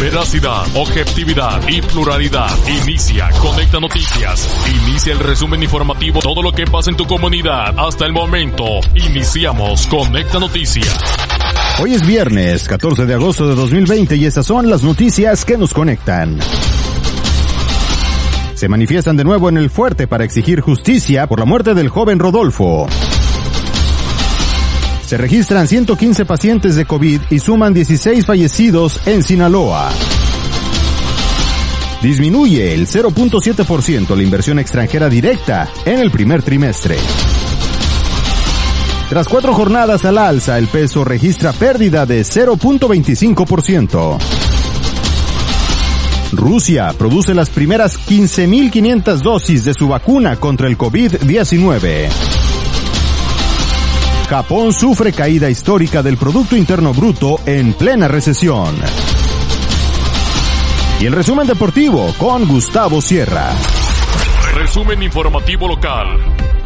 Veracidad, objetividad y pluralidad. Inicia Conecta Noticias. Inicia el resumen informativo. Todo lo que pasa en tu comunidad hasta el momento. Iniciamos Conecta Noticias. Hoy es viernes 14 de agosto de 2020 y estas son las noticias que nos conectan. Se manifiestan de nuevo en el fuerte para exigir justicia por la muerte del joven Rodolfo. Se registran 115 pacientes de COVID y suman 16 fallecidos en Sinaloa. Disminuye el 0.7% la inversión extranjera directa en el primer trimestre. Tras cuatro jornadas al alza, el peso registra pérdida de 0.25%. Rusia produce las primeras 15.500 dosis de su vacuna contra el COVID-19. Japón sufre caída histórica del Producto Interno Bruto en plena recesión. Y el resumen deportivo con Gustavo Sierra. Resumen informativo local.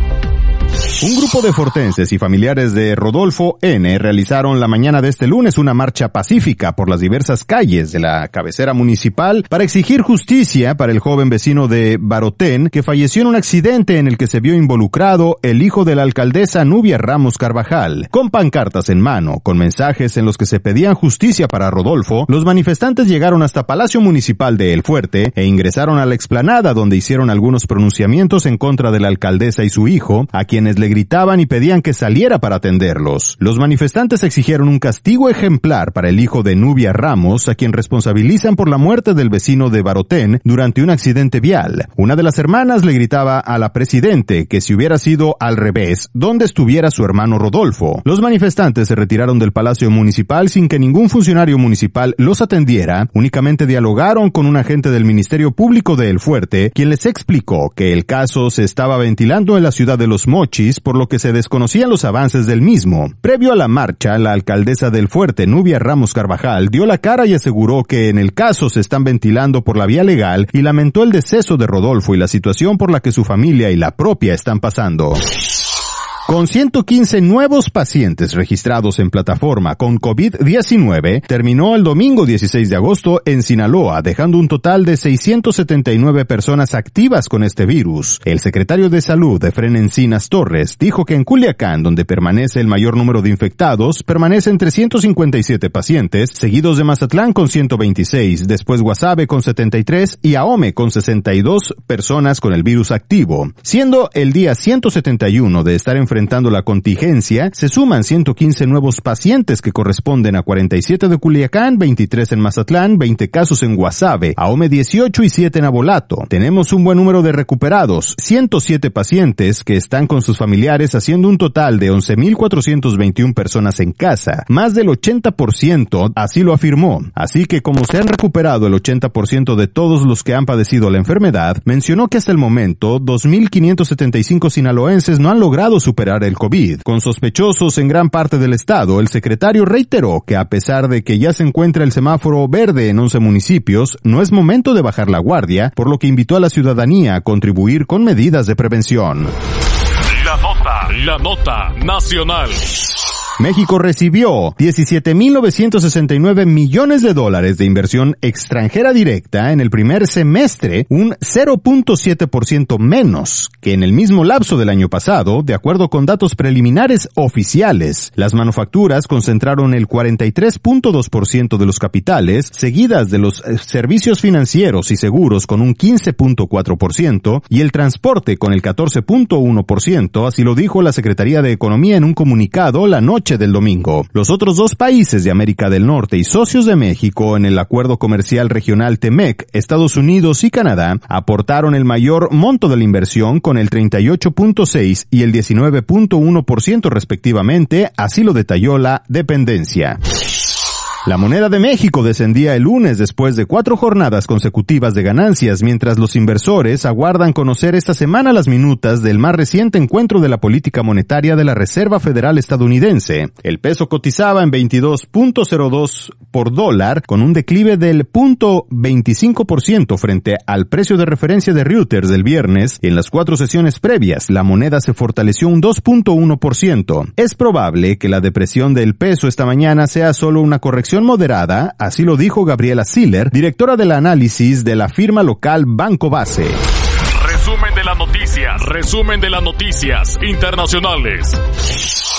Un grupo de fortenses y familiares de Rodolfo N. realizaron la mañana de este lunes una marcha pacífica por las diversas calles de la cabecera municipal para exigir justicia para el joven vecino de Barotén que falleció en un accidente en el que se vio involucrado el hijo de la alcaldesa Nubia Ramos Carvajal. Con pancartas en mano, con mensajes en los que se pedían justicia para Rodolfo, los manifestantes llegaron hasta Palacio Municipal de El Fuerte e ingresaron a la explanada donde hicieron algunos pronunciamientos en contra de la alcaldesa y su hijo, a quienes le gritaban y pedían que saliera para atenderlos. Los manifestantes exigieron un castigo ejemplar para el hijo de Nubia Ramos, a quien responsabilizan por la muerte del vecino de Barotén durante un accidente vial. Una de las hermanas le gritaba a la presidente que si hubiera sido al revés, ¿dónde estuviera su hermano Rodolfo? Los manifestantes se retiraron del Palacio Municipal sin que ningún funcionario municipal los atendiera, únicamente dialogaron con un agente del Ministerio Público de El Fuerte, quien les explicó que el caso se estaba ventilando en la ciudad de Los Mochis, por lo que se desconocían los avances del mismo. Previo a la marcha, la alcaldesa del Fuerte, Nubia Ramos Carvajal, dio la cara y aseguró que en el caso se están ventilando por la vía legal y lamentó el deceso de Rodolfo y la situación por la que su familia y la propia están pasando. Con 115 nuevos pacientes registrados en plataforma con COVID-19, terminó el domingo 16 de agosto en Sinaloa, dejando un total de 679 personas activas con este virus. El secretario de Salud, Efren Encinas Torres, dijo que en Culiacán, donde permanece el mayor número de infectados, permanecen 357 pacientes, seguidos de Mazatlán con 126, después Guasave con 73 y Ahome con 62 personas con el virus activo, siendo el día 171 de estar en enfrentando la contingencia, se suman 115 nuevos pacientes que corresponden a 47 de Culiacán, 23 en Mazatlán, 20 casos en Guasave, Ahome 18 y 7 en Abolato. Tenemos un buen número de recuperados, 107 pacientes que están con sus familiares haciendo un total de 11.421 personas en casa, más del 80% así lo afirmó. Así que como se han recuperado el 80% de todos los que han padecido la enfermedad, mencionó que hasta el momento 2.575 sinaloenses no han logrado superar el COVID. Con sospechosos en gran parte del estado, el secretario reiteró que a pesar de que ya se encuentra el semáforo verde en 11 municipios, no es momento de bajar la guardia, por lo que invitó a la ciudadanía a contribuir con medidas de prevención. La nota, la nota nacional. México recibió 17.969 millones de dólares de inversión extranjera directa en el primer semestre, un 0.7% menos que en el mismo lapso del año pasado, de acuerdo con datos preliminares oficiales. Las manufacturas concentraron el 43.2% de los capitales, seguidas de los eh, servicios financieros y seguros con un 15.4% y el transporte con el 14.1%, así lo dijo la Secretaría de Economía en un comunicado la noche del domingo. Los otros dos países de América del Norte y socios de México en el acuerdo comercial regional TEMEC, Estados Unidos y Canadá, aportaron el mayor monto de la inversión con el 38.6 y el 19.1% respectivamente, así lo detalló la dependencia. La moneda de México descendía el lunes después de cuatro jornadas consecutivas de ganancias, mientras los inversores aguardan conocer esta semana las minutas del más reciente encuentro de la política monetaria de la Reserva Federal estadounidense. El peso cotizaba en 22.02 por dólar, con un declive del 0.25% frente al precio de referencia de Reuters del viernes. En las cuatro sesiones previas, la moneda se fortaleció un 2.1%. Es probable que la depresión del peso esta mañana sea solo una corrección moderada, así lo dijo Gabriela Siller, directora del análisis de la firma local Banco Base. Resumen de las noticias, resumen de las noticias internacionales.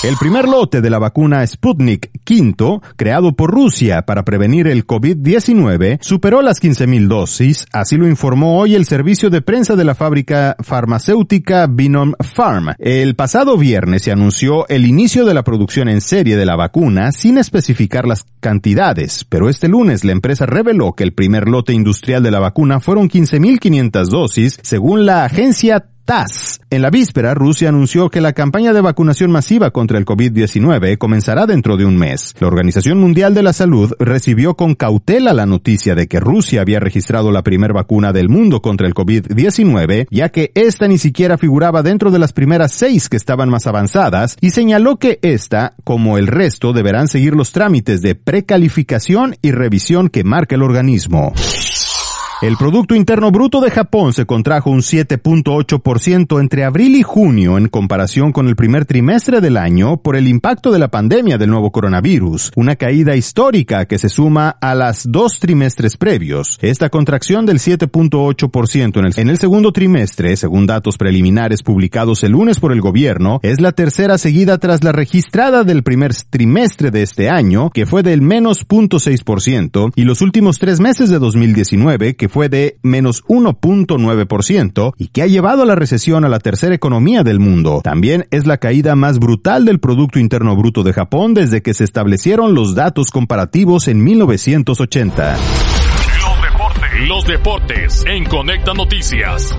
El primer lote de la vacuna Sputnik V, creado por Rusia para prevenir el COVID-19, superó las 15.000 dosis, así lo informó hoy el servicio de prensa de la fábrica farmacéutica Binom Pharm. El pasado viernes se anunció el inicio de la producción en serie de la vacuna sin especificar las cantidades, pero este lunes la empresa reveló que el primer lote industrial de la vacuna fueron 15.500 dosis, según la agencia TAS. En la víspera, Rusia anunció que la campaña de vacunación masiva contra el COVID-19 comenzará dentro de un mes. La Organización Mundial de la Salud recibió con cautela la noticia de que Rusia había registrado la primera vacuna del mundo contra el COVID-19, ya que esta ni siquiera figuraba dentro de las primeras seis que estaban más avanzadas, y señaló que esta, como el resto, deberán seguir los trámites de precalificación y revisión que marca el organismo. El Producto Interno Bruto de Japón se contrajo un 7.8% entre abril y junio en comparación con el primer trimestre del año por el impacto de la pandemia del nuevo coronavirus, una caída histórica que se suma a las dos trimestres previos. Esta contracción del 7.8% en el, en segundo trimestre, según datos preliminares publicados el lunes por el gobierno, es la tercera seguida tras la registrada del primer trimestre de este año, que fue del menos 0.6%, y los últimos tres meses de 2019, que que fue de menos 1.9% y que ha llevado a la recesión a la tercera economía del mundo. También es la caída más brutal del Producto Interno Bruto de Japón desde que se establecieron los datos comparativos en 1980. Los deportes, los deportes en Conecta Noticias.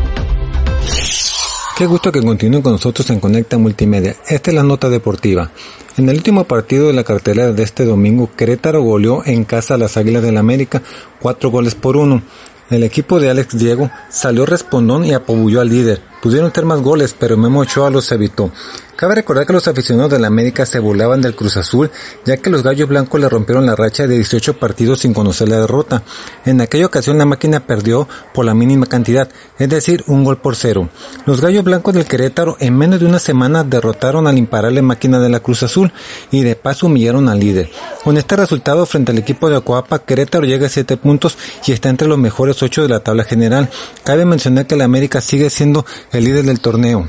Qué gusto que continúen con nosotros en Conecta Multimedia. Esta es la nota deportiva. En el último partido de la cartelera de este domingo, Querétaro goleó en casa a las Águilas del la América, cuatro goles por uno. El equipo de Alex Diego salió respondón y apobulló al líder. Pudieron tener más goles, pero Memo Ochoa los evitó. Cabe recordar que los aficionados de la América se burlaban del Cruz Azul, ya que los Gallos Blancos le rompieron la racha de 18 partidos sin conocer la derrota. En aquella ocasión la máquina perdió por la mínima cantidad, es decir, un gol por cero. Los Gallos Blancos del Querétaro en menos de una semana derrotaron al imparable máquina de la Cruz Azul y de paso humillaron al líder. Con este resultado frente al equipo de Acuapa, Querétaro llega a 7 puntos y está entre los mejores 8 de la tabla general. Cabe mencionar que la América sigue siendo el líder del torneo.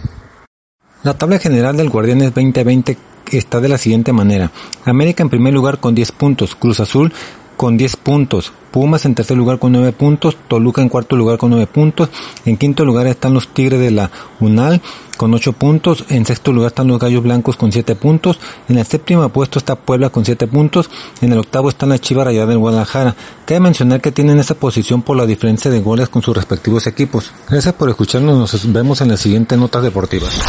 La tabla general del Guardianes 2020 está de la siguiente manera. América en primer lugar con 10 puntos, Cruz Azul con 10 puntos, Pumas en tercer lugar con 9 puntos, Toluca en cuarto lugar con 9 puntos, en quinto lugar están los Tigres de la UNAL con 8 puntos, en sexto lugar están los Gallos Blancos con 7 puntos, en el séptimo puesto está Puebla con 7 puntos, en el octavo están las Chivas Rayadas del Guadalajara. Cabe mencionar que tienen esa posición por la diferencia de goles con sus respectivos equipos. Gracias por escucharnos, nos vemos en las siguientes notas deportivas.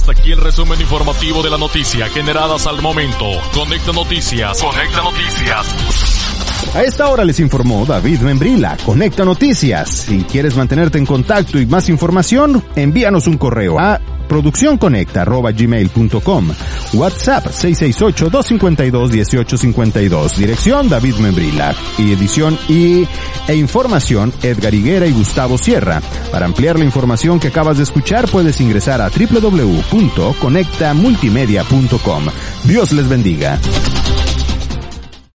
Hasta aquí el resumen informativo de la noticia generadas al momento. Conecta Noticias. Conecta Noticias. A esta hora les informó David Membrila, Conecta Noticias. Si quieres mantenerte en contacto y más información, envíanos un correo a producciónconecta.gmail.com WhatsApp 668-252-1852 Dirección David Membrila Y edición y, e información Edgar Higuera y Gustavo Sierra. Para ampliar la información que acabas de escuchar puedes ingresar a www.conectamultimedia.com. Dios les bendiga.